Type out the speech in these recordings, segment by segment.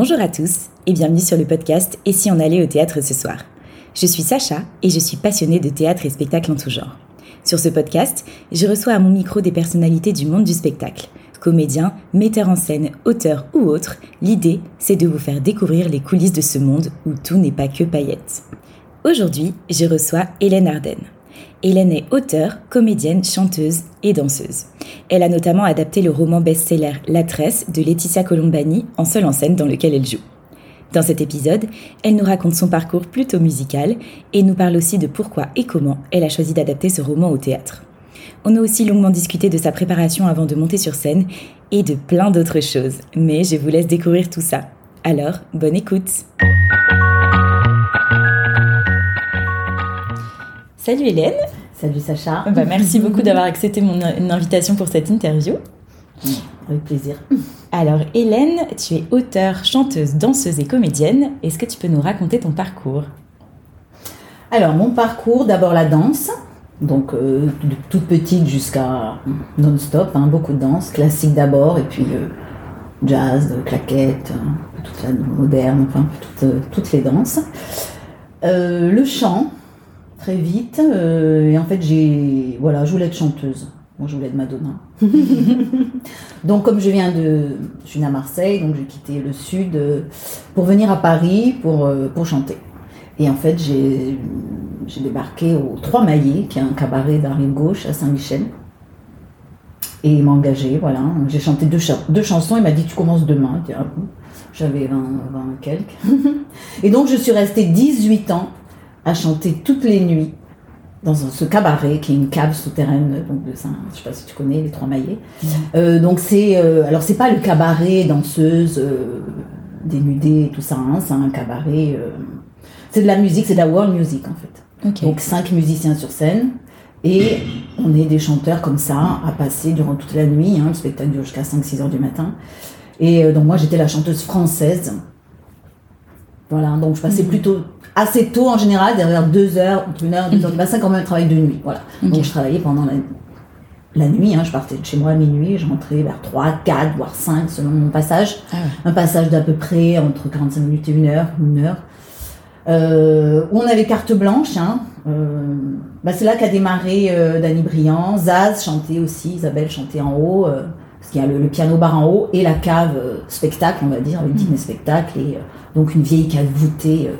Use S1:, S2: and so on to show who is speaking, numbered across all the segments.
S1: Bonjour à tous et bienvenue sur le podcast Et si on allait au théâtre ce soir? Je suis Sacha et je suis passionnée de théâtre et spectacle en tout genre. Sur ce podcast, je reçois à mon micro des personnalités du monde du spectacle. Comédiens, metteurs en scène, auteurs ou autres, l'idée, c'est de vous faire découvrir les coulisses de ce monde où tout n'est pas que paillettes. Aujourd'hui, je reçois Hélène Ardenne. Hélène est auteure, comédienne, chanteuse et danseuse. Elle a notamment adapté le roman best-seller La Tresse de Laetitia Colombani en seule en scène dans lequel elle joue. Dans cet épisode, elle nous raconte son parcours plutôt musical et nous parle aussi de pourquoi et comment elle a choisi d'adapter ce roman au théâtre. On a aussi longuement discuté de sa préparation avant de monter sur scène et de plein d'autres choses, mais je vous laisse découvrir tout ça. Alors, bonne écoute Salut Hélène.
S2: Salut Sacha.
S1: Bah, merci beaucoup d'avoir accepté mon invitation pour cette interview.
S2: Avec plaisir.
S1: Alors Hélène, tu es auteure, chanteuse, danseuse et comédienne. Est-ce que tu peux nous raconter ton parcours?
S2: Alors mon parcours, d'abord la danse. Donc euh, de toute petite jusqu'à non-stop, hein, beaucoup de danse, classique d'abord et puis euh, jazz, claquettes, euh, toute la moderne, enfin toutes les danses. le chant, très vite. Euh, et en fait, j'ai, voilà, je voulais être chanteuse. Moi, je voulais être Madonna. donc, comme je viens de, je suis née à Marseille, donc j'ai quitté le sud euh, pour venir à Paris pour, euh, pour chanter. Et en fait, j'ai, j'ai débarqué au Trois Maillets, qui est un cabaret d'art gauche à Saint-Michel. Et il m'a voilà. J'ai chanté deux, deux chansons. Il m'a dit Tu commences demain. Ah J'avais 20, 20 quelques. et donc, je suis restée 18 ans à chanter toutes les nuits dans ce cabaret qui est une cave souterraine donc de Saint, je sais pas si tu connais les Trois Maillets. Euh, donc c'est euh, alors c'est pas le cabaret danseuse euh, dénudée tout ça, hein, c'est un cabaret. Euh, c'est de la musique, c'est de la world music en fait. Donc cinq musiciens sur scène et on est des chanteurs comme ça à passer durant toute la nuit. Hein, le spectacle dure jusqu'à 5-6 heures du matin. Et donc moi j'étais la chanteuse française. Voilà, donc je passais mhm. plutôt assez tôt en général, derrière 2 heures, 1 heure, 2 heures du matin, quand même un travail de nuit. Voilà. Donc je travaillais pendant la, nuit, hein. je partais de chez moi à minuit, je rentrais vers 3, 4, voire 5 selon mon passage. Ah un passage d'à peu près entre 45 minutes et 1 heure, 1 heure. Euh, où on avait carte blanche. Hein. Euh, bah c'est là qu'a démarré euh, Dany Briand. Zaz chantait aussi, Isabelle chantait en haut, euh, parce qu'il y a le, piano bar en haut et la cave spectacle, on va dire, le dîner spectacle, et donc une vieille cave voûtée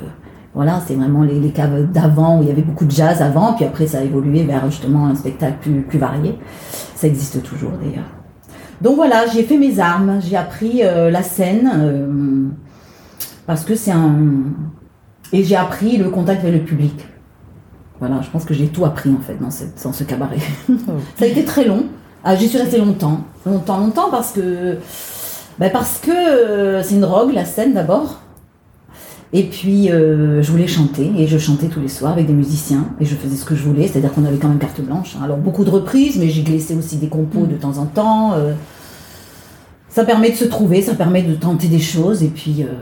S2: voilà, c'est vraiment les, caves d'avant où il y avait beaucoup de jazz avant, puis après ça a évolué vers justement un spectacle plus, plus varié. Ça existe toujours d'ailleurs. Donc voilà, j'ai fait mes armes, j'ai appris euh, la scène euh, parce que c'est un et j'ai appris le contact avec le public. Voilà, je pense que j'ai tout appris en fait dans, cette, dans ce cabaret. ça a été très long. Ah, J'y suis restée longtemps, longtemps, longtemps parce que ben parce que euh, c'est une drogue la scène d'abord. Et puis, euh, je voulais chanter, et je chantais tous les soirs avec des musiciens, et je faisais ce que je voulais, c'est-à-dire qu'on avait quand même carte blanche. Hein. Alors, beaucoup de reprises, mais j'ai glissé aussi des compos de temps en temps. Euh. ça permet de se trouver, ça permet de tenter des choses, et puis, euh,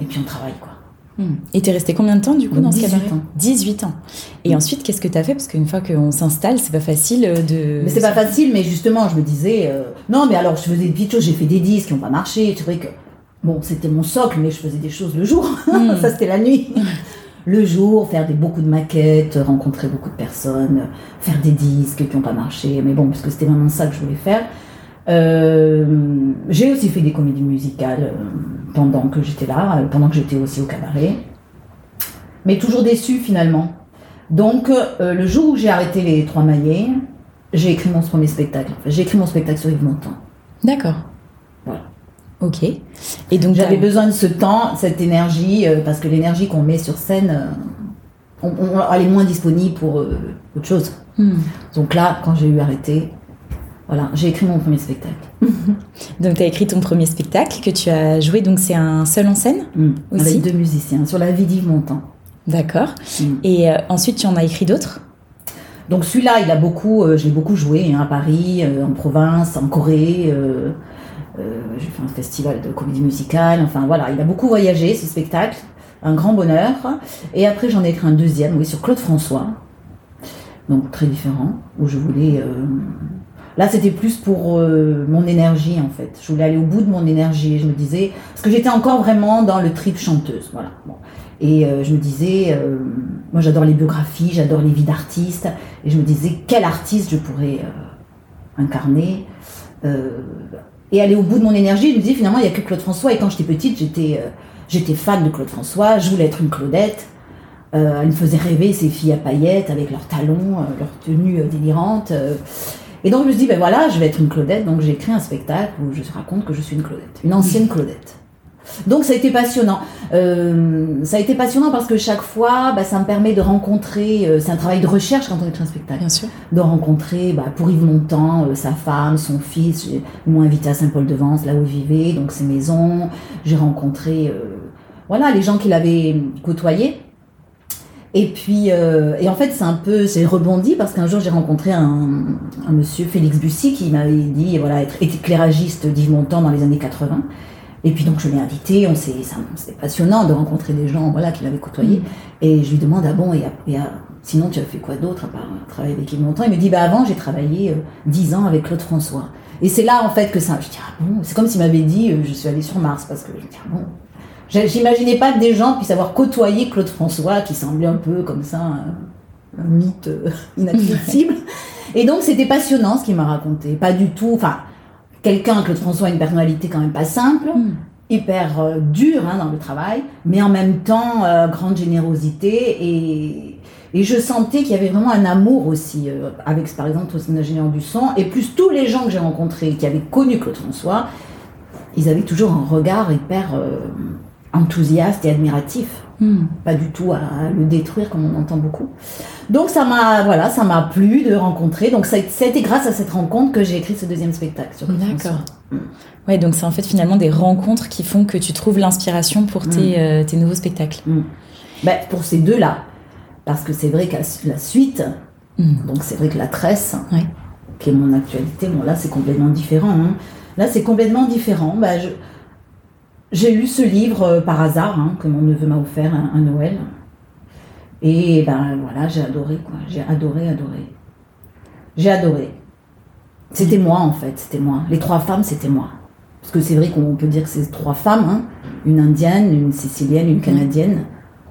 S2: et puis on travaille, quoi.
S1: Hmm. Et t'es resté combien de temps du coup dans ce cabaret ans. 18 ans. Et ensuite, qu'est-ce que t'as fait? Parce qu'une fois qu'on s'installe, c'est pas facile de.
S2: Mais c'est pas facile, mais justement, je me disais, non, mais alors je faisais des petites choses, j'ai fait des disques qui n'ont pas marché. C'est vrai que Bon, c'était mon socle, mais je faisais des choses le jour. Hmm. ça, c'était la nuit. Le jour, faire des, beaucoup de maquettes, rencontrer beaucoup de personnes, faire des disques qui n'ont pas marché. Mais bon, parce que c'était vraiment ça que je voulais faire. Euh, j'ai aussi fait des comédies musicales euh, pendant que j'étais là, euh, pendant que j'étais aussi au cabaret. Mais toujours déçue finalement. Donc, le jour où j'ai arrêté les trois maillets, j'ai écrit mon premier spectacle. j'ai écrit mon spectacle sur Yves Montand.
S1: D'accord. Ok.
S2: Et donc j'avais besoin de ce temps, cette énergie, euh, parce que l'énergie qu'on met sur scène, euh, on, elle est moins disponible pour euh, autre chose. Hmm. Donc là, quand j'ai eu arrêté, voilà, j'ai écrit mon premier spectacle.
S1: donc tu as écrit ton premier spectacle que tu as joué, donc c'est un seul en scène
S2: hmm. aussi Avec deux musiciens, sur la vie d'Yves Montand.
S1: D'accord. Hmm. Et ensuite, tu en as écrit d'autres?
S2: Donc celui-là, il a beaucoup, j'ai beaucoup joué hein, à Paris, en province, en Corée, euh, j'ai fait un festival de comédie musicale. Enfin voilà, il a beaucoup voyagé ce spectacle, un grand bonheur. Et après j'en ai écrit un deuxième, oui, sur Claude François, donc très différent, où je voulais. Euh, Là, c'était plus pour euh, mon énergie, en fait. Je voulais aller au bout de mon énergie. Je me disais, parce que j'étais encore vraiment dans le trip chanteuse, voilà. Bon. Et je me disais, moi j'adore les biographies, j'adore les vies d'artistes. Et je me disais, quel artiste je pourrais incarner et aller au bout de mon énergie. Je me disais, finalement, il n'y a que Claude François. Et quand j'étais petite, j'étais j'étais fan de Claude François. Je voulais être une Claudette. elle me faisait rêver ces filles à paillettes avec leurs talons, leurs tenues délirantes. Et donc je me suis dit, ben voilà, je vais être une Claudette. Donc j'ai écrit un spectacle où je raconte que je suis une Claudette, une ancienne Claudette. Donc ça a été passionnant. Euh, ça a été passionnant parce que chaque fois, bah, ça me permet de rencontrer. Euh, c'est un travail de recherche quand on écrit un spectacle.
S1: Bien sûr.
S2: De rencontrer, bah, pour Yves Montand, euh, sa femme, son fils. Ils m'ont invité à Saint-Paul-de-Vence, là où il vivait, donc ses maisons. J'ai rencontré, voilà, les gens qu'il avait côtoyés. Et puis, euh, et en fait, c'est un peu, c'est rebondi parce qu'un jour j'ai rencontré un, un, monsieur Félix Bussy qui m'avait dit, voilà, être éclairagiste d'Yves Montand dans les années 80. Et puis donc je l'ai invité, on c'était passionnant de rencontrer des gens, voilà, qu'il avait côtoyés. Et je lui demande, ah bon, et, sinon tu as fait quoi d'autre à part travailler avec Yves Montand? Il me dit, bah avant j'ai travaillé euh, dix ans avec Claude François. Et c'est là en fait que ça, je dis, ah bon, c'est comme s'il m'avait dit, euh, je suis allée sur Mars parce que je dis, ah bon, J'imaginais pas que des gens puissent avoir côtoyé Claude François, qui semblait un peu comme ça, un, mythe euh, inaccessible. Et donc, c'était passionnant ce qu'il m'a raconté. Pas du tout. Enfin, quelqu'un, Claude François, a une personnalité quand même pas simple, hmm. hyper euh, dure hein, dans le travail, mais en même temps, euh, grande générosité. Et, et je sentais qu'il y avait vraiment un amour aussi, avec par exemple son ingénieur du son, et plus tous les gens que j'ai rencontrés qui avaient connu Claude François, ils avaient toujours un regard hyper enthousiaste et admiratif. Hmm. Pas du tout à le détruire comme on entend beaucoup. Donc ça m'a voilà, ça m'a plu de rencontrer. Donc ça, a été grâce à cette rencontre que j'ai écrit ce deuxième spectacle.
S1: D'accord. Hmm. Ouais, donc c'est en fait finalement des rencontres qui font que tu trouves l'inspiration pour tes, hmm. euh, tes, nouveaux spectacles.
S2: Ben, pour ces deux-là, parce que c'est vrai que la suite, donc c'est vrai que la tresse, qui est mon actualité, bon là c'est complètement différent. Hein. Là c'est complètement différent. Ben, je, j'ai lu ce livre euh, par hasard, hein, que mon neveu m'a offert un, Noël. Et ben voilà, j'ai adoré, quoi. J'ai adoré, adoré. J'ai adoré. C'était moi, en fait, c'était moi. Les trois femmes, c'était moi. Parce que c'est vrai qu'on peut dire que c'est trois femmes, hein. une indienne, une sicilienne, une canadienne.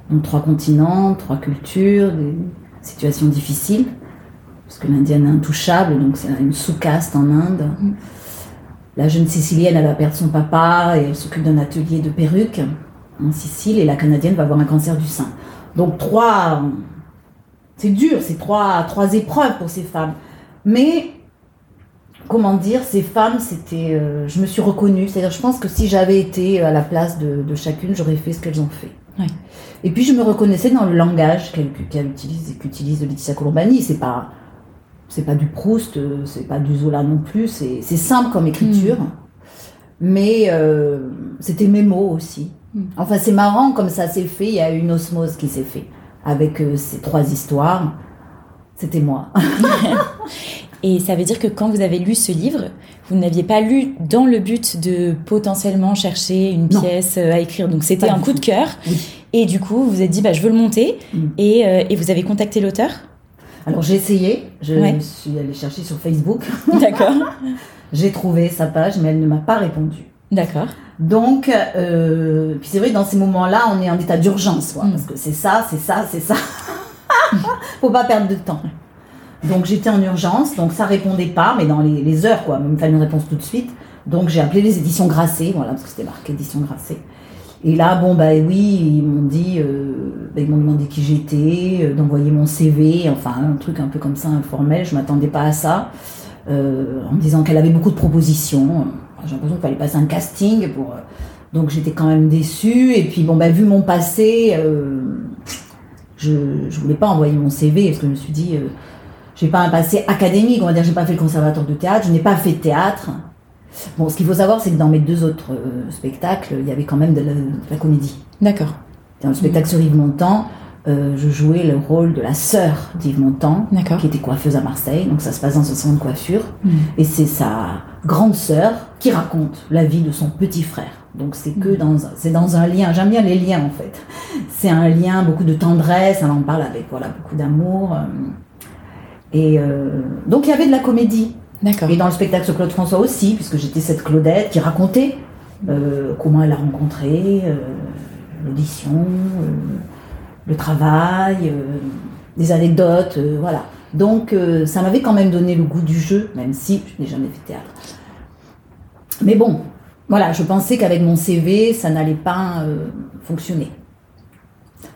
S2: Donc trois continents, trois cultures, des situations difficiles. Parce que l'indienne est intouchable, donc c'est une sous-caste en Inde. Mm. La jeune Sicilienne, elle va perdre son papa et elle s'occupe d'un atelier de perruques en Sicile et la Canadienne va avoir un cancer du sein. Donc trois, c'est dur, c'est trois, trois épreuves pour ces femmes. Mais comment dire, ces femmes, c'était, euh, je me suis reconnue. C'est-à-dire, je pense que si j'avais été à la place de, chacune, j'aurais fait ce qu'elles ont fait. Et puis je me reconnaissais dans le langage qu'elle utilise, qu'utilise Laetitia Colombani. C'est pas c'est pas du Proust, euh, c'est pas du Zola non plus, c'est simple comme écriture, hmm. mais euh, c'était mes mots aussi. Hmm. Enfin, c'est marrant comme ça s'est fait, il y a une osmose qui s'est fait avec euh, ces trois histoires. C'était moi.
S1: Et ça veut dire que quand vous avez lu ce livre, vous n'aviez pas lu dans le but de potentiellement chercher une pièce à écrire. Donc c'était un coup de cœur. Et du coup, vous vous êtes dit, bah, je veux le monter. Hmm. Et, et, vous avez contacté l'auteur?
S2: Alors j'ai essayé, je suis allée chercher sur Facebook.
S1: D'accord.
S2: j'ai trouvé sa page, mais elle ne m'a pas répondu.
S1: D'accord.
S2: Donc, euh, puis c'est vrai, dans ces moments-là, on est en état d'urgence, mm. parce que c'est ça, c'est ça, c'est ça. Faut pas perdre de temps. Donc j'étais en urgence, donc ça répondait pas, mais dans les, heures, quoi. Il me fallait une réponse tout de suite. Donc j'ai appelé les éditions Grasset, voilà, parce que c'était marqué éditions Grasset. Et là, bon, bah oui, ils m'ont dit, euh, bah, ils m'ont demandé qui j'étais, euh, d'envoyer mon CV, enfin, un truc un peu comme ça, informel. Je m'attendais pas à ça. Euh, en me disant qu'elle avait beaucoup de propositions. J'ai l'impression qu'il fallait passer un casting pour. donc j'étais quand même déçue. Et puis, bon, bah, vu mon passé, je, je voulais pas envoyer mon CV parce que je me suis dit, j'ai pas un passé académique, on va dire, j'ai pas fait le conservatoire de théâtre, je n'ai pas fait de théâtre. Bon, ce qu'il faut savoir, c'est que dans mes deux autres euh, spectacles, il y avait quand même de la, comédie.
S1: D'accord.
S2: Dans le spectacle sur Yves Montand, euh, je jouais le rôle de la sœur d'Yves Montand, qui était coiffeuse à Marseille. Donc ça se passe dans un salon de coiffure. Mm. Et c'est sa grande sœur qui raconte la vie de son petit frère. Donc c'est que mm. dans c'est dans un lien. J'aime bien les liens en fait. C'est un lien, beaucoup de tendresse. Elle en parle avec voilà beaucoup d'amour. Euh. Et donc il y avait de la comédie.
S1: D'accord.
S2: Et dans le spectacle sur Claude François aussi, puisque j'étais cette Claudette qui racontait euh, comment elle a rencontré, euh, l'audition, euh, le travail, euh, des anecdotes, euh, voilà. Donc euh, ça m'avait quand même donné le goût du jeu, même si je n'ai jamais fait théâtre. Mais bon, voilà, je pensais qu'avec mon CV, ça n'allait pas euh, fonctionner.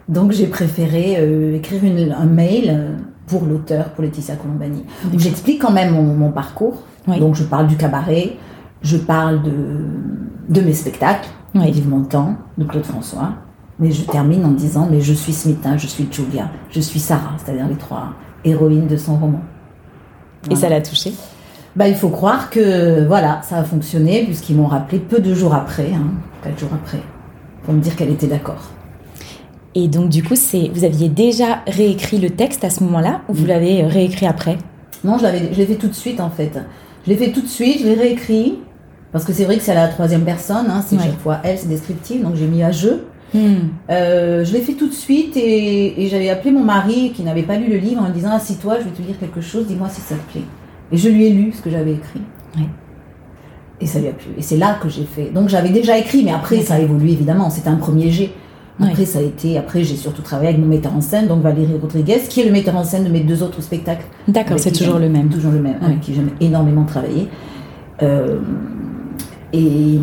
S2: Donc j'ai préféré euh, écrire une- un mail pour l'auteur, pour Laetitia Colombani, où j'explique quand même mon, mon parcours.
S1: Oui.
S2: Donc je parle du cabaret, je parle de, de mes spectacles,
S1: Oui.
S2: d'Yves Montand, de Claude François. Mais je termine en disant, mais je suis Smita, je suis Julia, je suis Sarah, c'est-à-dire les trois héroïnes de son roman.
S1: Et ça l'a touché
S2: Bah, il faut croire que voilà, ça a fonctionné puisqu'ils m'ont rappelé peu de jours après, hein, quatre jours après, pour me dire qu'elle était d'accord.
S1: Et donc, du coup, c'est vous aviez déjà réécrit le texte à ce moment-là ou vous l'avez réécrit après?
S2: Non, je l'avais, je l'ai fait tout de suite en fait. Je l'ai fait tout de suite, je l'ai réécrit parce que c'est vrai que c'est à la troisième personne, hein, c'est
S1: Ouais.
S2: chaque fois elle, c'est descriptif, donc j'ai mis à jeu.
S1: Hmm.
S2: Euh, je l'ai fait tout de suite et, et j'avais appelé mon mari qui n'avait pas lu le livre en lui disant assis-toi, je vais te lire quelque chose, dis-moi si ça te plaît. Et je lui ai lu ce que j'avais écrit. Et ça lui a plu. Et c'est là que j'ai fait. Donc j'avais déjà écrit, mais après ça a évolué évidemment. C'était un premier jet. Après ça a été. Après j'ai surtout travaillé avec mon metteur en scène, donc Valérie Rodriguez, qui est le metteur en scène de mes deux autres spectacles.
S1: D'accord, c'est toujours le même.
S2: Toujours le même, avec qui j'aime énormément travailler. Euh, et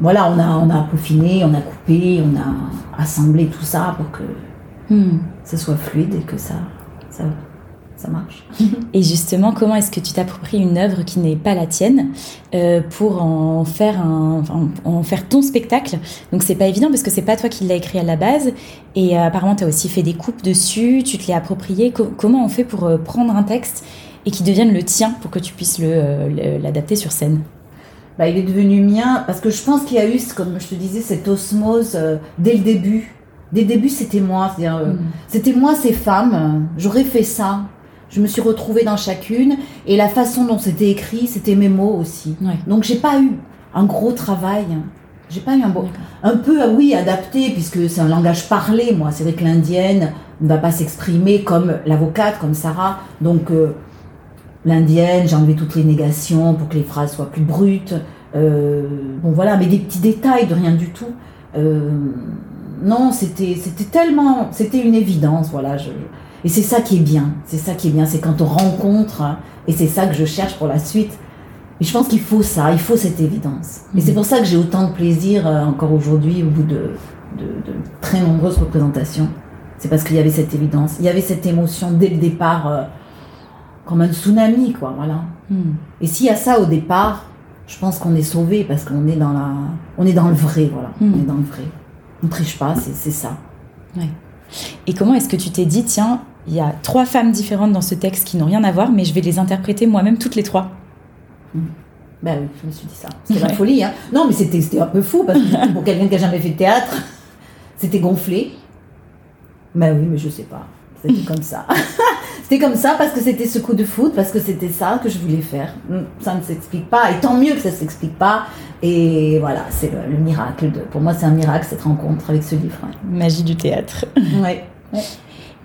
S2: voilà, on a, on a peaufiné, on a coupé, on a assemblé tout ça pour que
S1: Hmm.
S2: ça soit fluide et que ça, ça, ça marche.
S1: Et justement, comment est-ce que tu t'appropries une œuvre qui n'est pas la tienne euh, pour en faire un, en faire ton spectacle? Donc c'est pas évident parce que c'est pas toi qui l'as écrit à la base et euh, apparemment tu as aussi fait des coupes dessus, tu te l'es approprié. Co- comment on fait pour euh, prendre un texte et qui devienne le tien pour que tu puisses le, euh, le- l'adapter sur scène?
S2: Bah, il est devenu mien parce que je pense qu'il y a eu, comme je te disais, cette osmose euh, dès le début. Dès le début, c'était moi. Euh,
S1: Mm.
S2: C'était moi, ces femmes. J'aurais fait ça. Je me suis retrouvée dans chacune. Et la façon dont c'était écrit, c'était mes mots aussi. Donc, j'ai pas eu un gros travail. J'ai pas eu un beau. Un peu, ah oui, adapté, puisque c'est un langage parlé, moi. C'est vrai que l'indienne ne va pas s'exprimer comme l'avocate, comme Sarah. Donc, euh, l'indienne, j'ai enlevé toutes les négations pour que les phrases soient plus brutes. Euh, bon, voilà, mais des petits détails de rien du tout. Euh, non, c'était c'était tellement. C'était une évidence, voilà. Je, et c'est ça qui est bien. C'est ça qui est bien. C'est quand on rencontre, hein, et c'est ça que je cherche pour la suite. Et je pense qu'il faut ça, il faut cette évidence. Et
S1: Mhm.
S2: c'est pour ça que j'ai autant de plaisir euh, encore aujourd'hui au bout de, de, de très nombreuses représentations. C'est parce qu'il y avait cette évidence, il y avait cette émotion dès le départ, comme un tsunami, quoi, voilà.
S1: Hmm.
S2: Et s'il y a ça au départ, je pense qu'on est sauvé parce qu'on est dans la, on est dans le vrai, voilà.
S1: Mhm.
S2: On est dans le vrai. On triche pas, c'est ça.
S1: Et comment est-ce que tu t'es dit, tiens, il y a trois femmes différentes dans ce texte qui n'ont rien à voir, mais je vais les interpréter moi-même toutes les trois?
S2: Ben oui, je me suis dit ça. C'était la
S1: Ouais.
S2: folie, hein. Non, mais c'était c'était un peu fou parce que pour quelqu'un qui a jamais fait de théâtre, c'était gonflé. Ben oui, mais je sais pas. C'était comme ça. c'était comme ça parce que c'était ce coup de foot, parce que c'était ça que je voulais faire. Mm, Ça ne s'explique pas, et tant mieux que ça s'explique pas. Et voilà, c'est le, le miracle. De, pour moi, c'est un miracle cette rencontre avec ce livre.
S1: Magie du théâtre.
S2: Ouais. Ouais.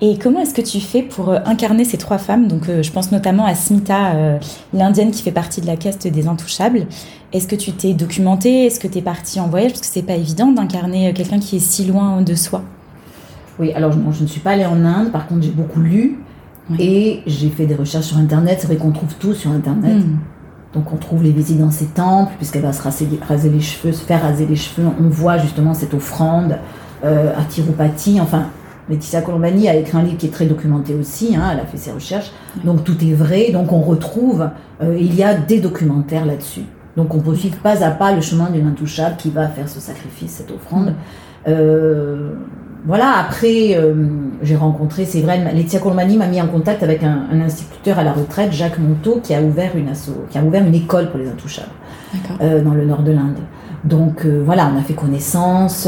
S1: Et comment est-ce que tu fais pour euh, incarner ces trois femmes? Donc, euh, je pense notamment à Smita, euh, l'indienne qui fait partie de la caste des Intouchables. Est-ce que tu t'es documentée? Est-ce que tu es partie en voyage? Parce que c'est pas évident d'incarner quelqu'un qui est si loin de soi.
S2: Oui, alors non, je ne suis pas allée en Inde, par contre j'ai beaucoup lu
S1: Oui.
S2: et j'ai fait des recherches sur Internet. C'est vrai qu'on trouve tout sur Internet.
S1: Hmm.
S2: Donc on trouve les visites dans ces temples, puisqu'elle va se raser, raser les cheveux, se faire raser les cheveux. On voit justement cette offrande euh, à Tirupati. Enfin, Laetitia Colombani a écrit un livre qui est très documenté aussi, hein, elle a fait ses recherches. Donc tout est vrai, donc on retrouve, euh, il y a des documentaires là-dessus. Donc on peut suivre pas à pas le chemin d'une intouchable qui va faire ce sacrifice, cette offrande. Euh, voilà, après, euh, j'ai rencontré, c'est vrai, Laetitia Colmani m'a mis en contact avec un, un instituteur à la retraite, Jacques Monteau, qui a ouvert une, asso, qui a ouvert une école pour les intouchables euh, dans le nord de l'Inde. Donc euh, voilà, on a fait connaissance.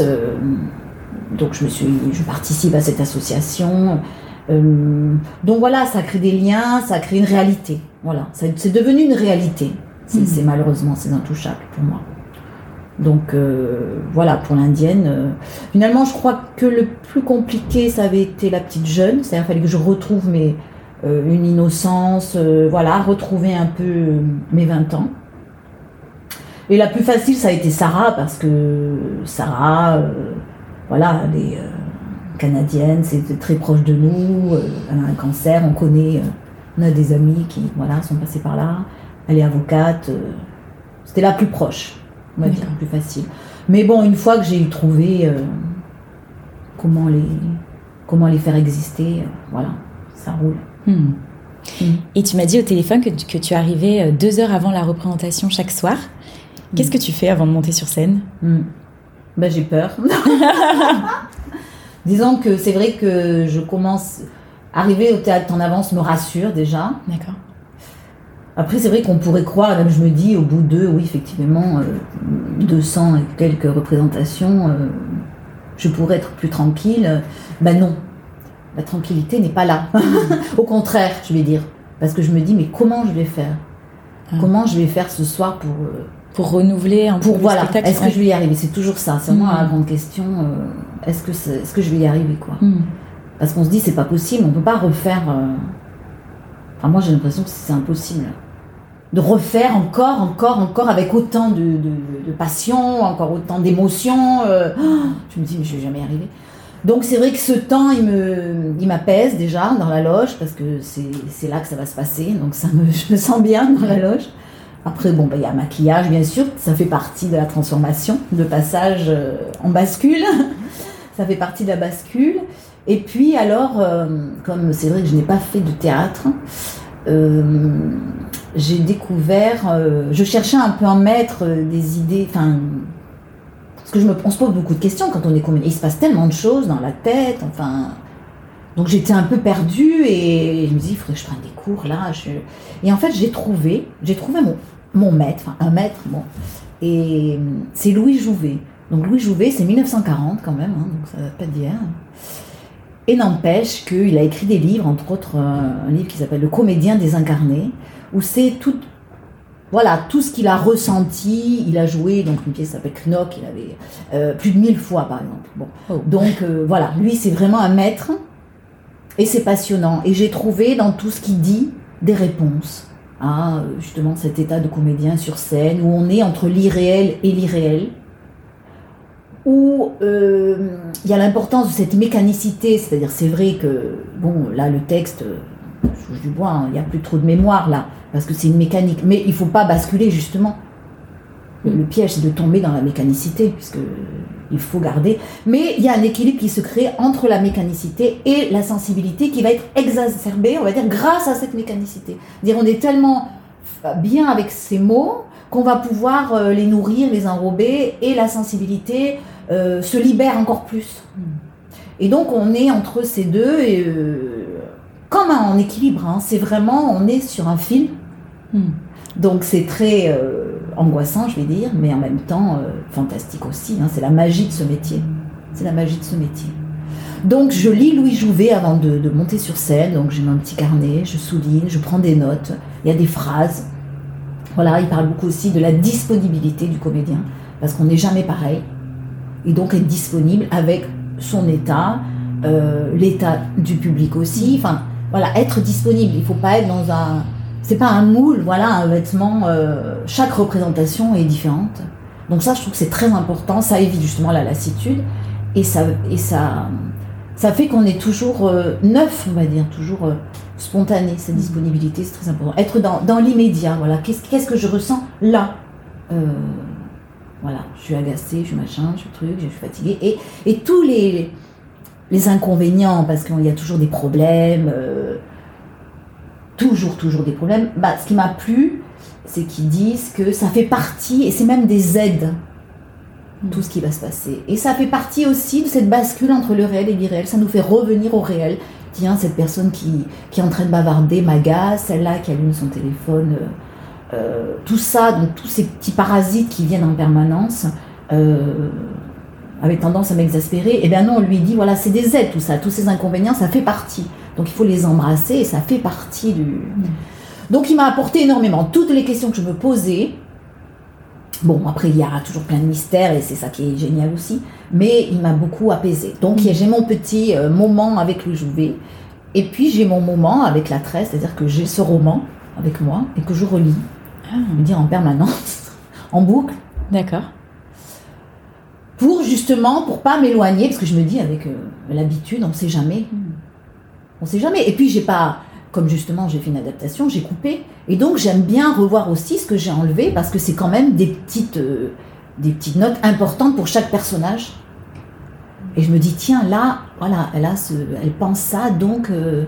S2: donc je me suis, je participe à cette association. Donc voilà, ça crée des liens, ça crée une réalité. Voilà, c'est devenu une réalité. C'est
S1: Mhm.
S2: c'est malheureusement ces intouchables pour moi. Donc euh, voilà, pour l'indienne. euh, finalement, je crois que le plus compliqué, ça avait été la petite jeune. C'est-à-dire qu'il fallait que je retrouve mes, une innocence, voilà, retrouver un peu mes 20 ans. Et la plus facile, ça a été Sarah, parce que Sarah, voilà, elle est canadienne, c'est très proche de nous, elle a un cancer, on connaît, on a des amis qui, voilà, sont passés par là, elle est avocate, c'était la plus proche, on va dire, la plus facile. Mais bon, une fois que j'ai eu trouvé comment les, comment les faire exister. Euh, voilà, ça roule. Hmm.
S1: Hmm. Et tu m'as dit au téléphone que, que, tu arrivais euh, deux heures avant la représentation chaque soir. Qu'est-ce hmm. que tu fais avant de monter sur scène?
S2: Ben, J'ai peur. Disons que c'est vrai que je commence. Arriver au théâtre en avance me rassure déjà.
S1: D'accord.
S2: Après, c'est vrai qu'on pourrait croire, même je me dis, au bout de, oui, effectivement, 200 euh, et quelques représentations, je pourrais être plus tranquille. Ben non, la tranquillité n'est pas là. Au contraire, je vais dire. Parce que je me dis, mais comment je vais faire? Ah. Comment je vais faire ce soir pour... Euh,
S1: pour renouveler un
S2: pour, voilà, Est-ce que je vais y arriver? C'est toujours ça. C'est vraiment hmm. la grande question. Euh, est-ce que, est, ce que je vais y arriver quoi? Hmm. Parce qu'on se dit, c'est pas possible. On peut pas refaire... Euh, enfin, moi, j'ai l'impression que c'est impossible de refaire encore, encore, encore avec autant de, passion, encore autant d'émotion. Euh, je me dis, mais je vais jamais y arriver. Donc c'est vrai que ce temps, il me, il m'apaise déjà dans la loge parce que c'est là que ça va se passer. Donc ça me, je me sens bien dans la loge. Après, bon, bah, il y a maquillage, bien sûr, ça fait partie de la transformation, de passage euh, en bascule. ça fait partie de la bascule. Et puis alors, euh, comme c'est vrai que je n'ai pas fait de théâtre, j'ai découvert, euh, je cherchais un peu en mettre euh, des idées, enfin, parce que je me, on se pose beaucoup de questions quand on est comédien. Il se passe tellement de choses dans la tête, enfin. Donc j'étais un peu perdue et je me dis, il faudrait que je prenne des cours là. Et en fait, j'ai trouvé, j'ai trouvé mon, mon maître, un maître, bon. Et c'est Louis Jouvet. Donc Louis Jouvet, c'est 1940 quand même, hein, donc ça va pas d'hier. Et n'empêche qu'il a écrit des livres, entre autres un livre qui s'appelle Le comédien désincarné, où c'est tout, voilà, tout ce qu'il a ressenti. Il a joué, donc une pièce s'appelle Knock, il avait euh, plus de mille fois par exemple. Bon. Oh. Donc euh, voilà, lui c'est vraiment un maître et c'est passionnant. Et j'ai trouvé dans tout ce qu'il dit des réponses à justement cet état de comédien sur scène où on est entre l'irréel et l'irréel où euh, il y a l'importance de cette mécanicité, c'est-à-dire c'est vrai que, bon, là le texte, je bois, hein, il n'y a plus trop de mémoire là, parce que c'est une mécanique. Mais il ne faut pas basculer justement. Le, piège, c'est de tomber dans la mécanicité, puisque il faut garder. Mais il y a un équilibre qui se crée entre la mécanicité et la sensibilité qui va être exacerbée, on va dire, grâce à cette mécanicité. Dire, on est tellement bien avec ces mots qu'on va pouvoir euh, les nourrir, les enrober, et la sensibilité euh, se libère encore plus. Et donc on est entre ces deux, et, euh, comme en équilibre, hein. c'est vraiment, on est sur un fil Hmm. Donc c'est très euh, angoissant, je vais dire, mais en même temps euh, fantastique aussi. Hein. c'est la magie de ce métier. C'est la magie de ce métier. Donc je lis Louis Jouvet avant de, monter sur scène. Donc j'ai mon petit carnet, je souligne, je prends des notes. Il y a des phrases. Voilà, il parle beaucoup aussi de la disponibilité du comédien, parce qu'on n'est jamais pareil. Et donc être disponible avec son état, euh, l'état du public aussi. Enfin, voilà, être disponible. Il ne faut pas être dans un c'est pas un moule, voilà, un vêtement. Euh, chaque représentation est différente. Donc ça, je trouve que c'est très important. Ça évite justement la lassitude et ça et ça ça fait qu'on est toujours euh, neuf, on va dire, toujours euh, spontané. Cette mm. disponibilité, c'est très important. Être dans, dans l'immédiat, voilà. Qu'est-ce, qu'est-ce que je ressens là? Voilà, je suis agacée, je suis machin, je suis truc, je suis fatiguée. Et, et tous les, les inconvénients, parce qu'il y a toujours des problèmes toujours, toujours des problèmes. Bah, ce qui m'a plu, c'est qu'ils disent que ça fait partie, et c'est même des aides, tout ce qui va se passer. Et ça fait partie aussi de cette bascule entre le réel et l'irréel. Ça nous fait revenir au réel. Tiens, cette personne qui, qui est en train de bavarder m'agace, celle-là qui allume son téléphone, euh, euh, tout ça, donc tous ces petits parasites qui viennent en permanence. Euh, avec tendance à m'exaspérer, et eh bien non, on lui dit voilà, c'est des aides tout ça, tous ces inconvénients, ça fait partie. Donc il faut les embrasser et ça fait partie du. Donc il m'a apporté énormément. Toutes les questions que je me posais, bon, après il y a toujours plein de mystères et c'est ça qui est génial aussi, mais il m'a beaucoup apaisé. Donc j'ai mon petit euh, moment avec le Jouvet Et puis j'ai mon moment avec la tresse, c'est-à-dire que j'ai ce roman avec moi et que je relis,
S1: Ah,
S2: je dire en permanence, en boucle,
S1: D'accord.
S2: Pour justement, pour pas m'éloigner, parce que je me dis avec euh, l'habitude, on sait jamais. On sait jamais. Et puis j'ai pas, comme justement j'ai fait une adaptation, j'ai coupé. Et donc j'aime bien revoir aussi ce que j'ai enlevé, parce que c'est quand même des petites, euh, des petites notes importantes pour chaque personnage. Et je me dis, tiens, là, voilà, elle, a ce, elle pense ça, donc euh,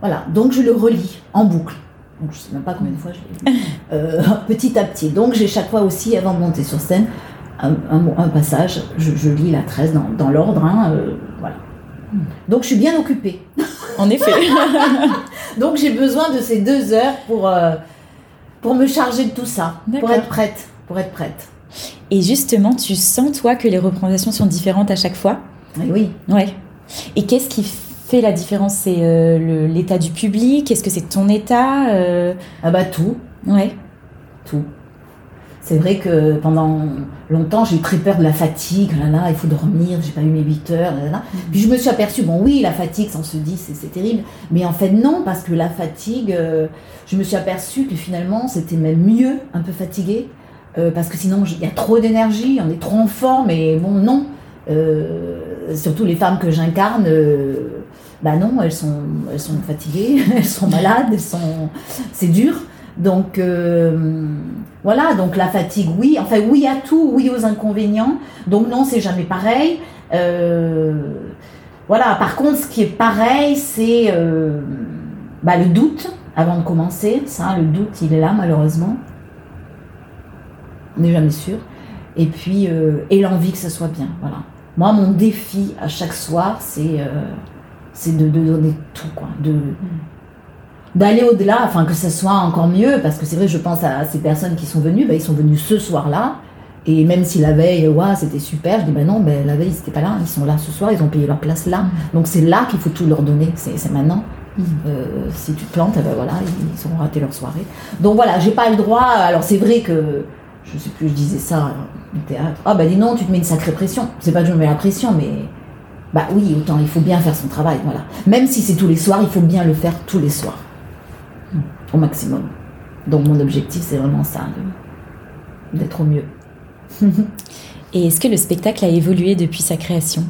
S2: voilà. Donc je le relis en boucle. Donc je sais même pas combien de fois je l'ai lu. Euh, petit à petit. Donc j'ai chaque fois aussi, avant de monter sur scène, un, un mot- un passage, je, je lis la 13 dans, dans l'ordre, hein, euh, voilà. Donc je suis bien occupée.
S1: En effet.
S2: Donc j'ai besoin de ces deux heures pour, euh, pour me charger de tout ça, pour être prête, pour être prête.
S1: Et justement, tu sens, toi, que les représentations sont différentes à chaque fois?
S2: Oui.
S1: Ouais. Et qu'est-ce qui fait la différence? C'est euh, l'état du public? Est-ce que c'est ton état Euh,
S2: Ah bah tout,
S1: Ouais.
S2: tout. C'est vrai que pendant longtemps, j'ai eu très peur de la fatigue. Là, là, il faut dormir, j'ai pas eu mes 8 heures. Là, là. Puis je me suis aperçue, bon, oui, la fatigue, ça on se dit, c'est terrible. Mais en fait, non, parce que la fatigue, euh, je me suis aperçue que finalement, c'était même mieux, un peu fatigué. euh, parce que sinon, il y a trop d'énergie, on est trop en forme. Et bon, non. Euh, surtout les femmes que j'incarne, bah non, elles sont, elles sont fatiguées, elles sont malades, elles sont, c'est dur. Donc euh, voilà, donc la fatigue, oui, enfin oui à tout, oui aux inconvénients. Donc non, c'est jamais pareil. Euh, voilà, par contre, ce qui est pareil, c'est euh, bah, le doute avant de commencer. Ça, le doute, il est là malheureusement. On n'est jamais sûr. Et puis, et l'envie que ça soit bien. Voilà. Moi, mon défi à chaque soir, c'est de, de donner tout, quoi. De, d'aller au-delà, enfin que ça soit encore mieux, parce que c'est vrai, je pense à ces personnes qui sont venues, ben, ils sont venus ce soir-là, et même si la veille, ouais, c'était super, je dis ben non, ben, la veille, ils n'étaient pas là, ils sont là ce soir, ils ont payé leur place là, donc c'est là qu'il faut tout leur donner, c'est maintenant. Euh, si tu te plantes, eh ben voilà, ils, ils auront raté leur soirée. Donc voilà, j'ai pas le droit, alors c'est vrai que, je sais plus, je disais ça euh, au théâtre, ah ben dis non, tu te mets une sacrée pression, c'est pas que je me mets la pression, mais bah oui, autant il faut bien faire son travail, voilà. Même si c'est tous les soirs, il faut bien le faire tous les soirs au maximum. Donc mon objectif, c'est vraiment ça, d'être au mieux.
S1: Et est-ce que le spectacle a évolué depuis sa création?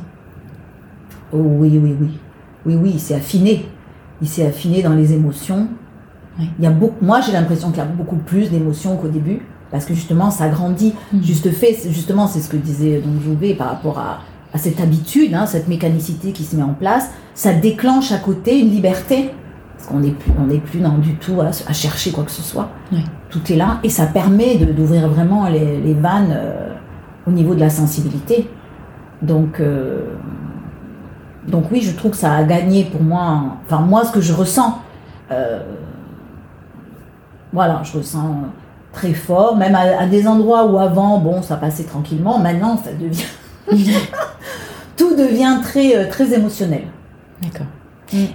S2: Oh oui, oui, oui. Oui, oui, il s'est affiné. Il s'est affiné dans les émotions.
S1: Oui.
S2: Il y a beaucoup, moi, j'ai l'impression qu'il y a beaucoup plus d'émotions qu'au début. Parce que justement, ça grandit.
S1: Mhm.
S2: Juste fait, justement, c'est ce que disait donc Jouvet par rapport à, à cette habitude, hein, cette mécanicité qui se met en place. Ça déclenche à côté une liberté. Parce qu'on n'est plus, on n'est plus dans du tout à, à chercher quoi que ce soit.
S1: Oui.
S2: Tout est là. Et ça permet d'ouvrir vraiment les, les vannes euh, au niveau de la sensibilité. Donc, euh, donc oui, je trouve que ça a gagné pour moi. Enfin, moi, ce que je ressens, euh, voilà, je ressens très fort, même à, à des endroits où avant, bon, ça passait tranquillement. Maintenant, ça devient tout devient très très émotionnel.
S1: D'accord.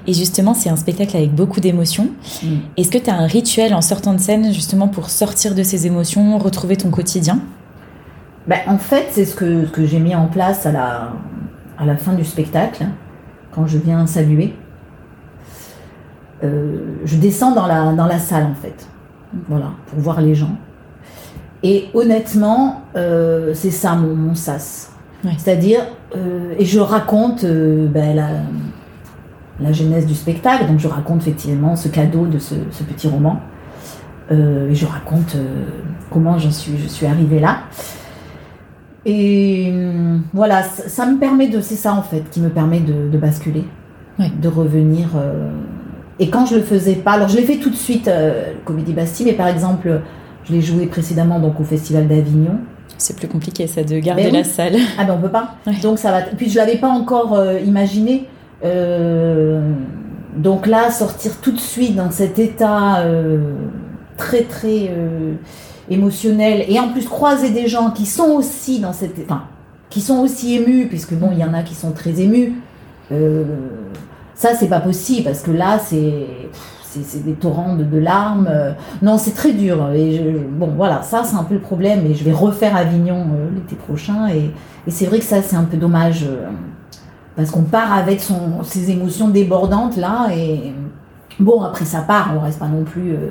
S1: Et justement, c'est un spectacle avec beaucoup d'émotions.
S2: Mm.
S1: Est-ce que tu as un rituel en sortant de scène, justement, pour sortir de ces émotions, retrouver ton quotidien?
S2: Ben, en fait, c'est ce que, ce que j'ai mis en place à la, à la fin du spectacle, hein, quand je viens saluer. Euh, je descends dans la, dans la salle, en fait, voilà, pour voir les gens. Et honnêtement, euh, c'est ça mon, mon sas. C'est-à-dire, euh, et je raconte ben, la, la genèse du spectacle, donc je raconte effectivement ce cadeau de ce, ce petit roman. Euh, et je raconte euh, comment j'en suis, je suis arrivée là. Et hum, voilà, ça, ça me permet de, c'est ça en fait, qui me permet de, de basculer, de revenir. euh, et quand je le faisais pas, alors je l'ai fait tout de suite, Comédie Bastille, mais par exemple, je l'ai joué précédemment donc au Festival d'Avignon.
S1: C'est plus compliqué, ça, de garder
S2: Ben oui.
S1: la salle.
S2: Ah ben on peut pas. Donc ça va. Puis je l'avais pas encore imaginé. Euh, donc là, sortir tout de suite dans cet état euh, très très euh, émotionnel et en plus croiser des gens qui sont aussi dans cette, enfin, qui sont aussi émus, puisque bon, il y en a qui sont très émus. Ça, c'est pas possible parce que là, c'est c'est des torrents de, larmes. Non, c'est très dur. Bon, voilà, ça, c'est un peu le problème. Et je vais refaire Avignon l'été prochain. Et c'est vrai que ça, c'est un peu dommage. Parce qu'on part avec son, ses émotions débordantes là, et bon, après ça part, on reste pas non plus euh,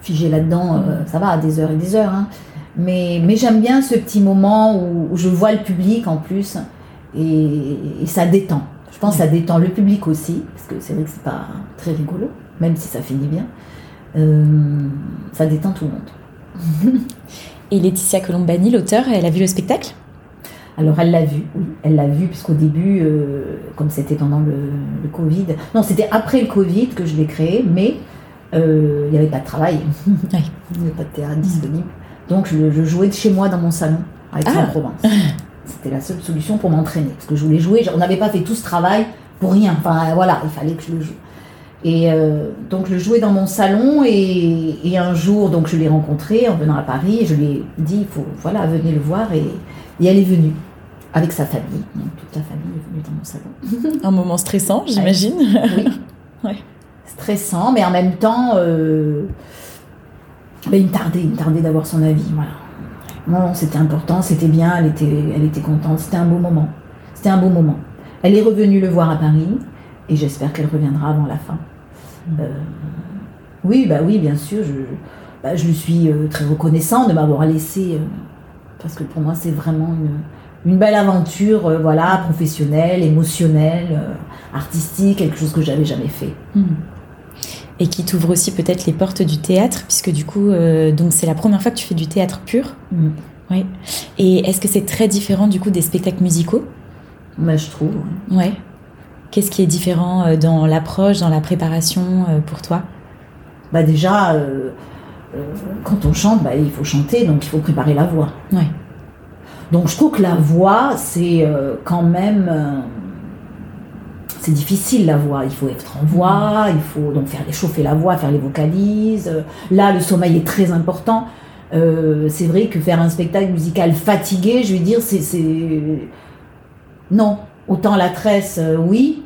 S2: figé là-dedans, euh, ça va, des heures et des heures. hein. Mais, mais j'aime bien ce petit moment où, où je vois le public en plus, et, et ça détend. Je pense que ça détend le public aussi, parce que c'est vrai que c'est pas très rigolo, même si ça finit bien. Euh, ça détend tout le monde.
S1: Et Laetitia Colombani, l'auteur, elle a vu le spectacle?
S2: Alors elle l'a vu, oui, elle l'a vu, puisqu'au début, euh, comme c'était pendant le, le Covid, non, c'était après le Covid que je l'ai créé, mais euh, il n'y avait pas de travail, il n'y avait pas de théâtre disponible. Donc je, je jouais de chez moi dans mon salon, à Aix-en-Provence. C'était la seule solution pour m'entraîner, parce que je voulais jouer, on n'avait pas fait tout ce travail pour rien, enfin voilà, il fallait que je le joue. Et euh, donc je jouais dans mon salon et, et un jour donc je l'ai rencontré en venant à Paris et je lui ai dit il faut voilà venez le voir et, et elle est venue avec sa famille. Donc toute la famille est venue dans mon salon.
S1: Un moment stressant, j'imagine.
S2: oui.
S1: Ouais.
S2: stressant mais en même temps euh, ben, il me tardait il me tardait d'avoir son avis voilà. Non c'était important c'était bien elle était elle était contente c'était un beau moment. C'était un beau moment. Elle est revenue le voir à Paris et j'espère qu'elle reviendra avant la fin. Euh, oui, bah oui, bien sûr. Je, bah, je lui suis euh, très reconnaissant de m'avoir laissé, euh, parce que pour moi, c'est vraiment une, une belle aventure, euh, voilà, professionnelle, émotionnelle, euh, artistique, quelque chose que j'avais jamais fait.
S1: Et qui t'ouvre aussi peut-être les portes du théâtre, puisque du coup, euh, donc c'est la première fois que tu fais du théâtre pur.
S2: Mm.
S1: Oui. Et est-ce que c'est très différent du coup des spectacles musicaux?
S2: Bah, je trouve. ouais.
S1: Ouais. Qu'est-ce qui est différent dans l'approche, dans la préparation pour toi?
S2: Bah déjà, quand on chante, bah, il faut chanter, donc il faut préparer la voix.
S1: Ouais.
S2: Donc je trouve que la voix, c'est euh, quand même... euh, c'est difficile la voix, il faut être en voix, il faut donc faire chauffer la voix, faire les vocalises. Euh, Là, le sommeil est très important. Euh, c'est vrai que faire un spectacle musical fatigué, je vais dire, c'est... Non, autant la tresse, oui,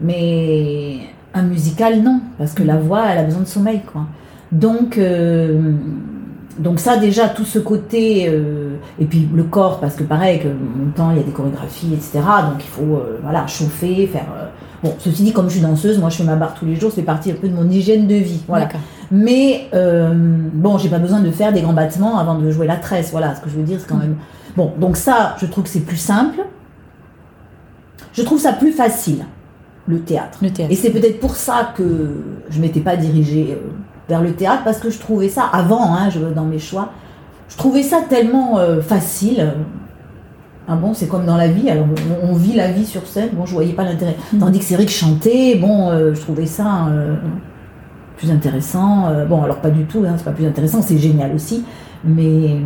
S2: mais un musical, non, parce que la voix, elle a besoin de sommeil, quoi. Donc, euh, donc ça déjà, tout ce côté, euh, et puis le corps, parce que pareil, que même temps, il y a des chorégraphies, etc. Donc il faut euh, voilà, chauffer, faire... euh, Bon, ceci dit, comme je suis danseuse, moi je fais ma barre tous les jours, c'est partie un peu de mon hygiène de vie. Voilà. Mais bon, j'ai pas besoin de faire des grands battements avant de jouer la tresse. Voilà, ce que je veux dire, c'est quand même. Bon, donc ça, je trouve que c'est plus simple. Je trouve ça plus facile, le théâtre.
S1: Le théâtre.
S2: Et c'est peut-être pour ça que je m'étais pas dirigée vers le théâtre, parce que je trouvais ça, avant, hein, je, dans mes choix, je trouvais ça tellement euh, facile. Ah bon, c'est comme dans la vie, alors on, on vit la vie sur scène, bon, je voyais pas l'intérêt.
S1: Mhm.
S2: Tandis que c'est vrai que chanter, bon, euh, je trouvais ça euh, plus intéressant. bon, alors pas du tout, hein, c'est pas plus intéressant, c'est génial aussi. Mais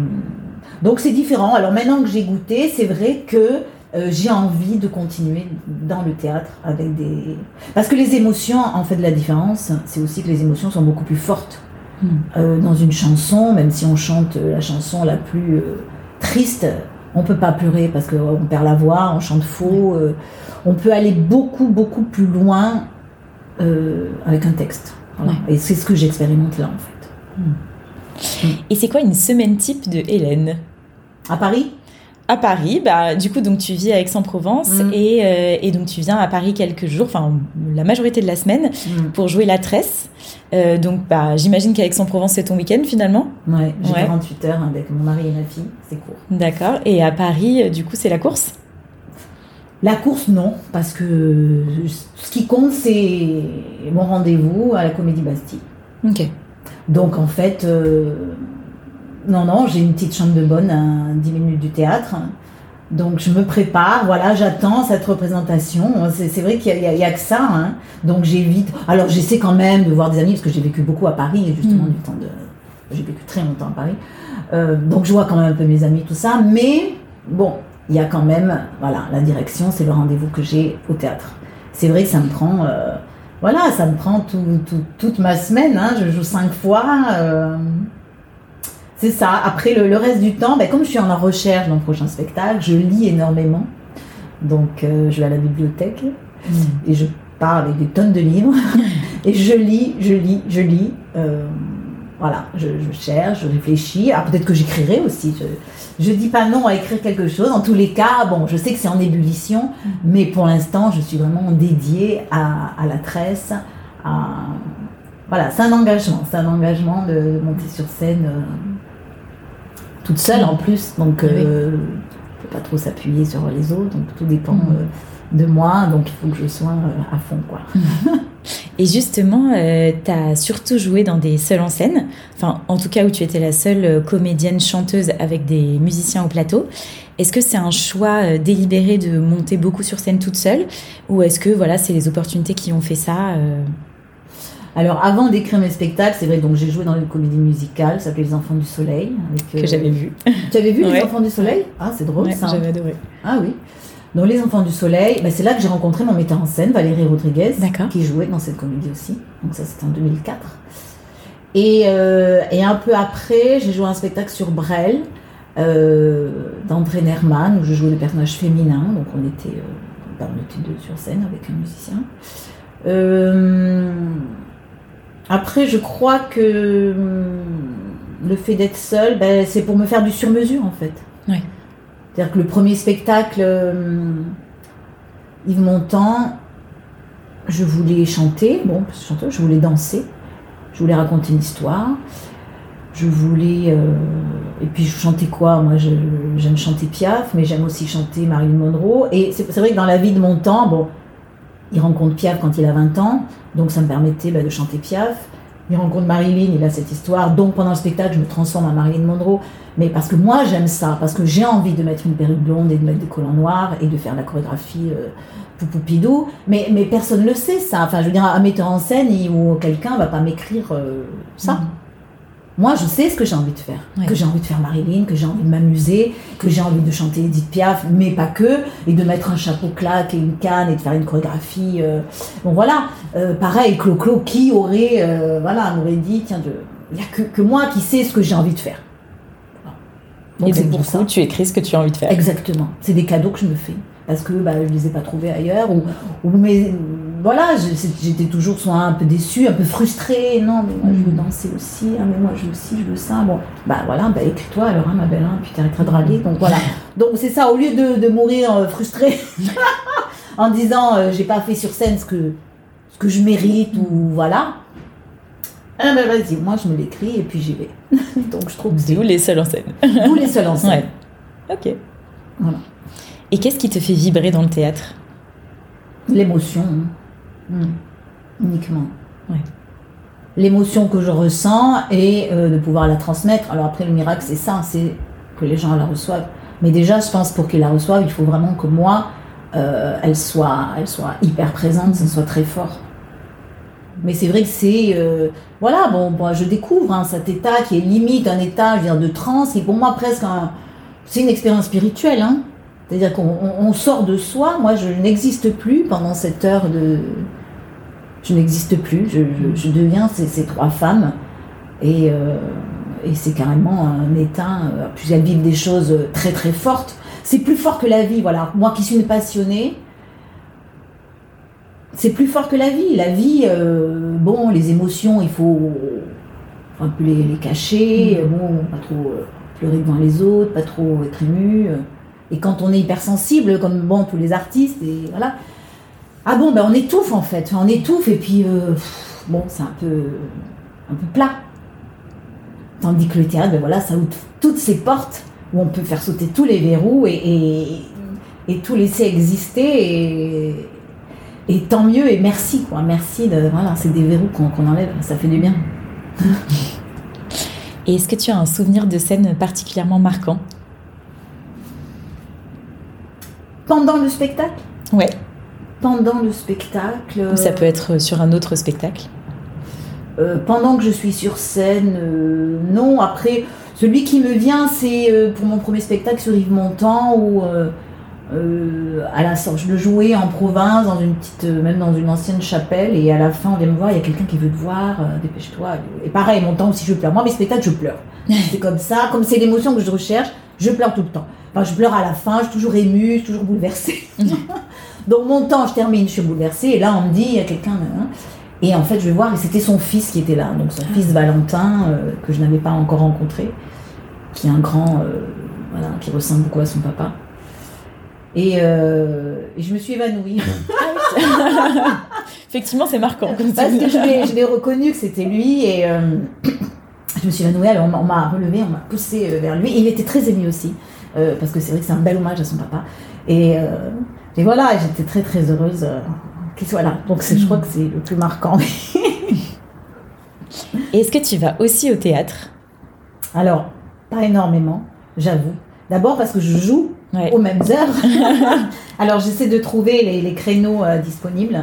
S2: donc c'est différent. Alors maintenant que j'ai goûté, c'est vrai que euh, j'ai envie de continuer dans le théâtre avec des. Parce que les émotions, en fait, la différence, c'est aussi que les émotions sont beaucoup plus fortes.
S1: Mm.
S2: Euh, dans une chanson, même si on chante euh, la chanson la plus euh, triste, on peut pas pleurer parce qu'on perd la voix, on chante faux. on peut aller beaucoup, beaucoup plus loin avec un texte. Voilà. Et c'est ce que j'expérimente là, en fait.
S1: Et c'est quoi une semaine type de Hélène?
S2: À Paris?
S1: À Paris, bah, du coup, donc tu vis à Aix-en-Provence
S2: Mm.
S1: et, euh, et donc tu viens à Paris quelques jours, enfin la majorité de la semaine, pour jouer la tresse. Euh, donc bah, j'imagine qu'à Aix-en-Provence c'est ton week-end finalement?
S2: Ouais, j'ai
S1: Ouais.
S2: 48 heures avec mon mari et ma fille, c'est court.
S1: D'accord. Et à Paris, euh, du coup, c'est la course?
S2: La course, non, parce que ce qui compte, c'est mon rendez-vous à la Comédie Bastille.
S1: Ok.
S2: Donc en fait, euh, non, non, j'ai une petite chambre de bonne à 10 minutes du théâtre. Donc je me prépare, voilà, j'attends cette représentation. C'est c'est vrai qu'il n'y a, a que ça. hein. Donc j'évite. Alors j'essaie quand même de voir des amis, parce que j'ai vécu beaucoup à Paris, justement,
S1: Mm.
S2: du temps de. J'ai vécu très longtemps à Paris. Euh, donc je vois quand même un peu mes amis, tout ça. Mais bon, il y a quand même, voilà, la direction, c'est le rendez-vous que j'ai au théâtre. C'est vrai que ça me prend. euh, voilà, ça me prend tout- tout- toute ma semaine. hein. Je joue cinq fois. euh, c'est ça. Après, le, le reste du temps, ben, comme je suis en recherche dans le prochain spectacle, je lis énormément. Donc, euh, je vais à la bibliothèque et je pars avec des tonnes de livres. et je lis, je lis, je lis. euh, voilà, je, je cherche, je réfléchis. Ah, peut-être que j'écrirai aussi. Je, je dis pas non à écrire quelque chose. En tous les cas, bon, je sais que c'est en ébullition, mais pour l'instant, je suis vraiment dédiée à, à la tresse. À, voilà, c'est un engagement. C'est un engagement de monter sur scène euh, toute seule en plus. Donc, euh, on peut pas trop s'appuyer sur les autres. Donc, tout dépend
S1: Mhm.
S2: euh, de moi. Donc, il faut que je sois euh, à fond, quoi.
S1: Et justement, tu as surtout joué dans des seuls en scène, enfin en tout cas où tu étais la seule euh, comédienne chanteuse avec des musiciens au plateau. Est-ce que c'est un choix euh, délibéré de monter beaucoup sur scène toute seule? Ou est-ce que voilà, c'est les opportunités qui ont fait ça euh,
S2: Alors, avant d'écrire mes spectacles, c'est vrai, donc j'ai joué dans une comédie musicale, ça s'appelait Les Enfants du Soleil. avec,
S1: que
S2: euh,
S1: j'avais vu
S2: Tu avais vu
S1: Ouais.
S2: Les Enfants du Soleil? Ah, c'est drôle
S1: Ouais,
S2: ça.
S1: J'avais adoré.
S2: Ah oui. Donc, Les Enfants du Soleil, bah, c'est là que j'ai rencontré mon metteur en scène, Valérie Rodriguez, qui jouait dans cette comédie aussi. Donc, ça, c'était en 2004. Et, euh, et un peu après, j'ai joué un spectacle sur Brel, euh, d'André Nerman, où je jouais le personnage féminin. Donc, on était, bah, on était deux sur scène avec un musicien. Euh, après, je crois que hum, le fait d'être seule, ben, c'est pour me faire du sur-mesure, en fait. C'est-à-dire que le premier spectacle, euh, Yves Montand, je voulais chanter, bon, je voulais danser, je voulais raconter une histoire, je voulais. euh, et puis je chantais quoi? Moi, j'aime chanter Piaf, mais j'aime aussi chanter Marilyn Monroe. Et c'est c'est vrai que dans la vie de Montand, bon, il rencontre Piaf quand il a 20 ans, donc ça me permettait bah, de chanter Piaf. Il rencontre Marilyn, il a cette histoire, donc pendant le spectacle, je me transforme en Marilyn Monroe. Mais parce que moi, j'aime ça, parce que j'ai envie de mettre une perruque blonde et de mettre des collants noirs et de faire la chorégraphie euh, poupoupidou. Mais, personne ne le sait, ça. Enfin, je veux dire, un metteur en scène ou quelqu'un va pas m'écrire euh, ça.
S1: Mhm.
S2: Moi, je sais ce que j'ai envie de faire. Que j'ai envie de faire Marilyn, que j'ai envie de m'amuser, que j'ai envie de chanter Edith Piaf, mais pas que, et de mettre un chapeau claque et une canne et de faire une chorégraphie. euh. Bon, voilà. Euh, pareil, Clo-Clo, qui aurait, euh, voilà, m'aurait dit, tiens, il n'y a que, que moi qui sais ce que j'ai envie de faire. Voilà. Donc,
S1: Et
S2: c'est
S1: donc,
S2: pour
S1: du
S2: ça.
S1: coup, tu écris ce que tu as envie de faire.
S2: Exactement. C'est des cadeaux que je me fais. Parce que bah, je les ai pas trouvés ailleurs. Ou, ou mais voilà, j'étais toujours soit un peu déçue, un peu frustrée. Non, mais moi je veux danser aussi. Ah, mais moi je veux aussi, je veux ça. Bon, bah voilà, bah écris-toi alors, hein, ma belle, hein, puis t'arrêteras de râler. Donc voilà. Donc c'est ça, au lieu de, de mourir euh, frustrée en disant euh, j'ai pas fait sur scène ce que, ce que je mérite ou voilà. Ah ben vas-y, moi je me l'écris et puis j'y vais. Donc je trouve que c'est
S1: D'où les seuls en scène.
S2: tous les seuls en scène.
S1: Ouais. Ok.
S2: Voilà.
S1: Et qu'est-ce qui te fait vibrer dans le théâtre?
S2: L'émotion, hein. Mm. uniquement.
S1: Ouais.
S2: L'émotion que je ressens et euh, de pouvoir la transmettre. Alors après, le miracle, c'est ça, c'est que les gens la reçoivent. Mais déjà, je pense pour qu'ils la reçoivent, il faut vraiment que moi, euh, elle, soit, elle soit hyper présente, ça soit très fort. Mais c'est vrai que c'est... euh, voilà, bon, je découvre hein, cet état qui est limite un état, je veux dire, de transe, qui pour moi presque un... C'est une expérience spirituelle, hein. C'est-à-dire qu'on on- on sort de soi. Moi, je n'existe plus pendant cette heure de. Je n'existe plus. Je, je- je deviens ces, ces trois femmes. Et, euh, et c'est carrément un état. euh, Puis elles vivent des choses très très fortes. C'est plus fort que la vie. Voilà. Moi qui suis une passionnée, c'est plus fort que la vie. La vie, euh, bon, les émotions, il faut un peu les, les cacher. Bon, pas trop pleurer devant les autres, pas trop être ému. Et quand on est hypersensible, comme bon tous les artistes, et voilà. Ah bon, ben on étouffe en fait, Enfin, on étouffe et puis euh, pff, bon, c'est un peu, un peu plat. Tandis que le théâtre, ben voilà, ça ouvre toutes ces portes où on peut faire sauter tous les verrous et, et, et tout laisser exister. Et, et tant mieux et merci quoi, merci de voilà, c'est des verrous qu'on qu'on enlève, ça fait du bien.
S1: Et est-ce que tu as un souvenir de scène particulièrement marquant?
S2: Pendant le spectacle,
S1: Ouais.
S2: Pendant le spectacle.
S1: Ou ça peut être sur un autre spectacle.
S2: Euh, pendant que je suis sur scène, euh, non. Après, celui qui me vient, c'est euh, pour mon premier spectacle sur Yves Montand, où à la sorte, je le jouais en province, dans une petite, même dans une ancienne chapelle, et à la fin, on vient me voir, il y a quelqu'un qui veut te voir, dépêche-toi. Et pareil, Montand aussi, je pleure. Moi, mes spectacles, je pleure. c'est comme ça, comme c'est l'émotion que je recherche, je pleure tout le temps. Enfin, je pleure à la fin, je suis toujours émue, je suis toujours bouleversée. Donc, mon temps, je termine, je suis bouleversée, et là, on me dit, il y a quelqu'un. hein. Et en fait, je vais voir, et c'était son fils qui était là, donc son fils Valentin, euh, que je n'avais pas encore rencontré, qui est un grand, euh, voilà, qui ressemble beaucoup à son papa. Et, euh, et je me suis évanouie.
S1: Effectivement, c'est marquant.
S2: Parce que je l'ai- reconnu que c'était lui et euh, je me suis évanouie. Alors on m'a- relevé, on m'a poussé vers lui. Et il était très ému aussi euh, parce que c'est vrai que c'est un bel hommage à son papa. Et, et voilà, j'étais très très heureuse euh, qu'il soit là. Donc je crois que c'est le plus marquant.
S1: Est-ce que tu vas aussi au théâtre?
S2: Alors, pas énormément, j'avoue. D'abord parce que je joue
S1: Ouais.
S2: aux mêmes heures. Alors j'essaie de trouver les, les créneaux euh, disponibles.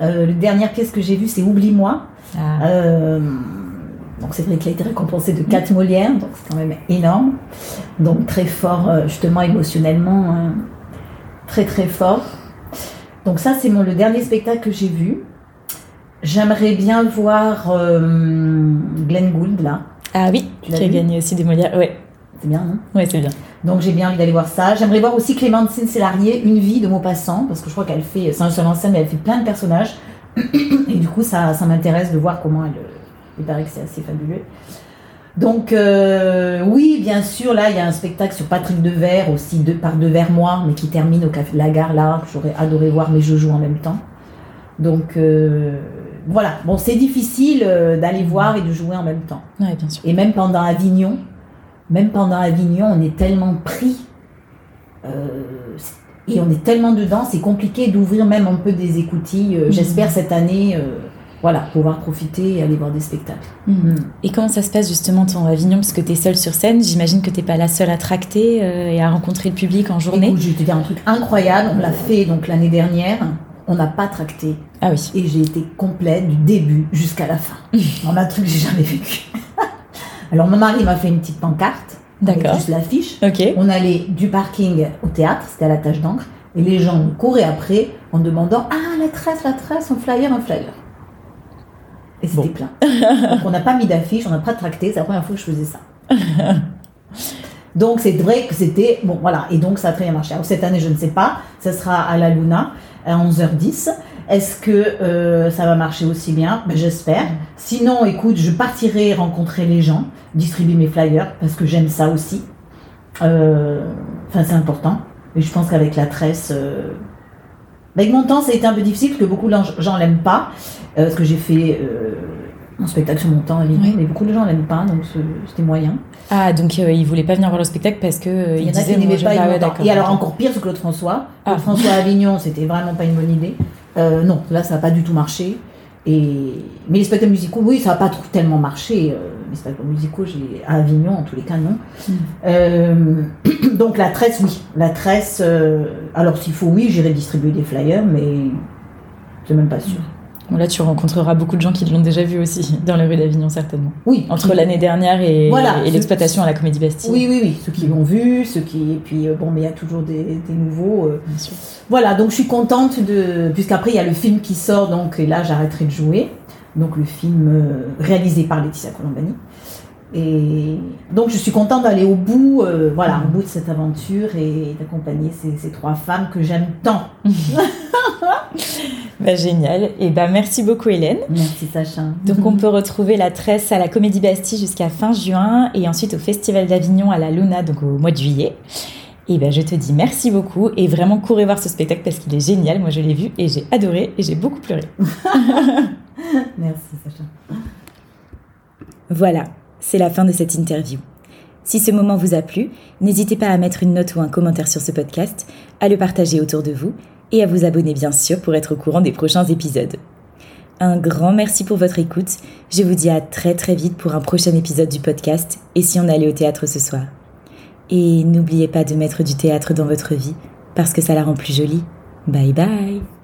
S2: Euh, la dernière pièce que j'ai vue, c'est Oublie-moi.
S1: Ah.
S2: Euh, donc c'est vrai qu'il a été récompensé de 4 Molières, donc c'est quand même énorme. Donc très fort, justement émotionnellement, hein, très très fort. Donc ça c'est mon, le dernier spectacle que j'ai vu. J'aimerais bien voir euh, Glenn Gould là,
S1: Ah oui,
S2: Tu
S1: qui a gagné aussi des Molières. Ouais,
S2: c'est bien non
S1: ouais c'est bien.
S2: Donc j'ai bien envie d'aller voir ça. J'aimerais voir aussi Clémentine Célarier, Une vie de Maupassant, parce que je crois qu'elle fait, c'est un seul en scène, mais elle fait plein de personnages. Et du coup, ça, ça m'intéresse de voir comment elle. euh, Il paraît que c'est assez fabuleux. Donc euh, oui, bien sûr, là, il y a un spectacle sur Patrick Devers, aussi de, par Devers Moi, mais qui termine au Café de la Gare, là, que j'aurais adoré voir, mais je joue en même temps. Donc euh, voilà, bon, c'est difficile euh, d'aller voir et de jouer en même temps.
S1: Ouais, bien sûr.
S2: Et même pendant Avignon, même pendant Avignon, on est tellement pris et on est tellement dedans, c'est compliqué d'ouvrir même un peu des écoutilles.
S1: Mhm.
S2: J'espère cette année, voilà, pouvoir profiter et aller voir des spectacles.
S1: Mhm. Et comment ça se passe justement ton Avignon Parce que tu es seule sur scène, j'imagine que tu pas la seule à tracter euh, et à rencontrer le public en journée.
S2: Écoute, je te un truc incroyable. On l'a fait donc l'année dernière. On n'a pas tracté
S1: Ah oui.
S2: et j'ai été complète du début jusqu'à la fin. A un truc que j'ai jamais vécu. Alors mon mari m'a fait une petite pancarte,
S1: D'accord.
S2: juste l'affiche.
S1: Ok.
S2: On allait du parking au théâtre, c'était à la tâche d'encre, et les gens couraient après en demandant Ah, la tresse, la tresse, un flyer, un flyer. Et c'était
S1: Bon.
S2: plein. Donc on n'a pas mis d'affiche, on n'a pas tracté, c'est la première fois que je faisais ça. Donc c'est vrai que c'était. Bon voilà, et donc ça a très bien marché. Alors cette année, je ne sais pas, ça sera à la Luna à 11h10. Est-ce que euh, ça va marcher aussi bien? Ben, J'espère. Sinon, écoute, je partirai rencontrer les gens, distribuer mes flyers, parce que j'aime ça aussi. Euh, Enfin, c'est important. Et je pense qu'avec la tresse. euh, Avec mon temps, ça a été un peu difficile, parce que beaucoup de gens l'aiment pas. euh, parce que j'ai fait euh, un spectacle sur mon temps, évidemment,
S1: Oui.
S2: mais beaucoup de gens l'aiment pas, donc c'était moyen.
S1: Ah, donc euh, il voulait pas venir voir le spectacle parce que euh,
S2: Il y en a
S1: disait
S2: qui n'aimaient pas
S1: ouais.
S2: Et alors encore pire, c'est Claude François. Claude
S1: Ah.
S2: François à Avignon, c'était vraiment pas une bonne idée. Euh, non, là, ça n'a pas du tout marché. Et... Mais les spectacles musicaux, oui, ça n'a pas trop tellement marché. euh, les spectacles musicaux, j'ai à Avignon, en tous les cas, non.
S1: Mm.
S2: Euh, donc la tresse, oui. La tresse, euh, alors s'il faut, oui, j'irai distribuer des flyers, mais c'est même pas sûr.
S1: Bon, là, tu rencontreras beaucoup de gens qui l'ont déjà vu aussi dans les rues d'Avignon, certainement.
S2: Oui.
S1: Entre l'année dernière et,
S2: Voilà.
S1: et l'exploitation à la Comédie Bastille.
S2: Oui, oui, oui. Ceux qui l'ont vu, ceux qui. Et puis, euh, bon, mais il y a toujours des, des nouveaux. euh,
S1: Bien sûr.
S2: Voilà, donc je suis contente de. Puisqu'après, il y a le film qui sort, donc et là, j'arrêterai de jouer. Donc, le film euh, réalisé par Laetitia Colombani. Et donc, je suis contente d'aller au bout, euh, voilà, au bout de cette aventure et d'accompagner ces, ces trois femmes que j'aime tant.
S1: Bah, génial. Et bah, merci beaucoup, Hélène.
S2: Merci, Sacha.
S1: Donc, on peut retrouver la tresse à la Comédie Bastille jusqu'à fin juin et ensuite au Festival d'Avignon à la Luna, donc au mois de juillet. Et ben, je te dis merci beaucoup et vraiment courez voir ce spectacle parce qu'il est génial. Moi, je l'ai vu et j'ai adoré et j'ai beaucoup pleuré.
S2: Merci, Sacha.
S1: Voilà, c'est la fin de cette interview. Si ce moment vous a plu, n'hésitez pas à mettre une note ou un commentaire sur ce podcast, à le partager autour de vous et à vous abonner bien sûr pour être au courant des prochains épisodes. Un grand merci pour votre écoute. Je vous dis à très très vite pour un prochain épisode du podcast et si on allait au théâtre ce soir. Et n'oubliez pas de mettre du théâtre dans votre vie parce que ça la rend plus jolie. Bye bye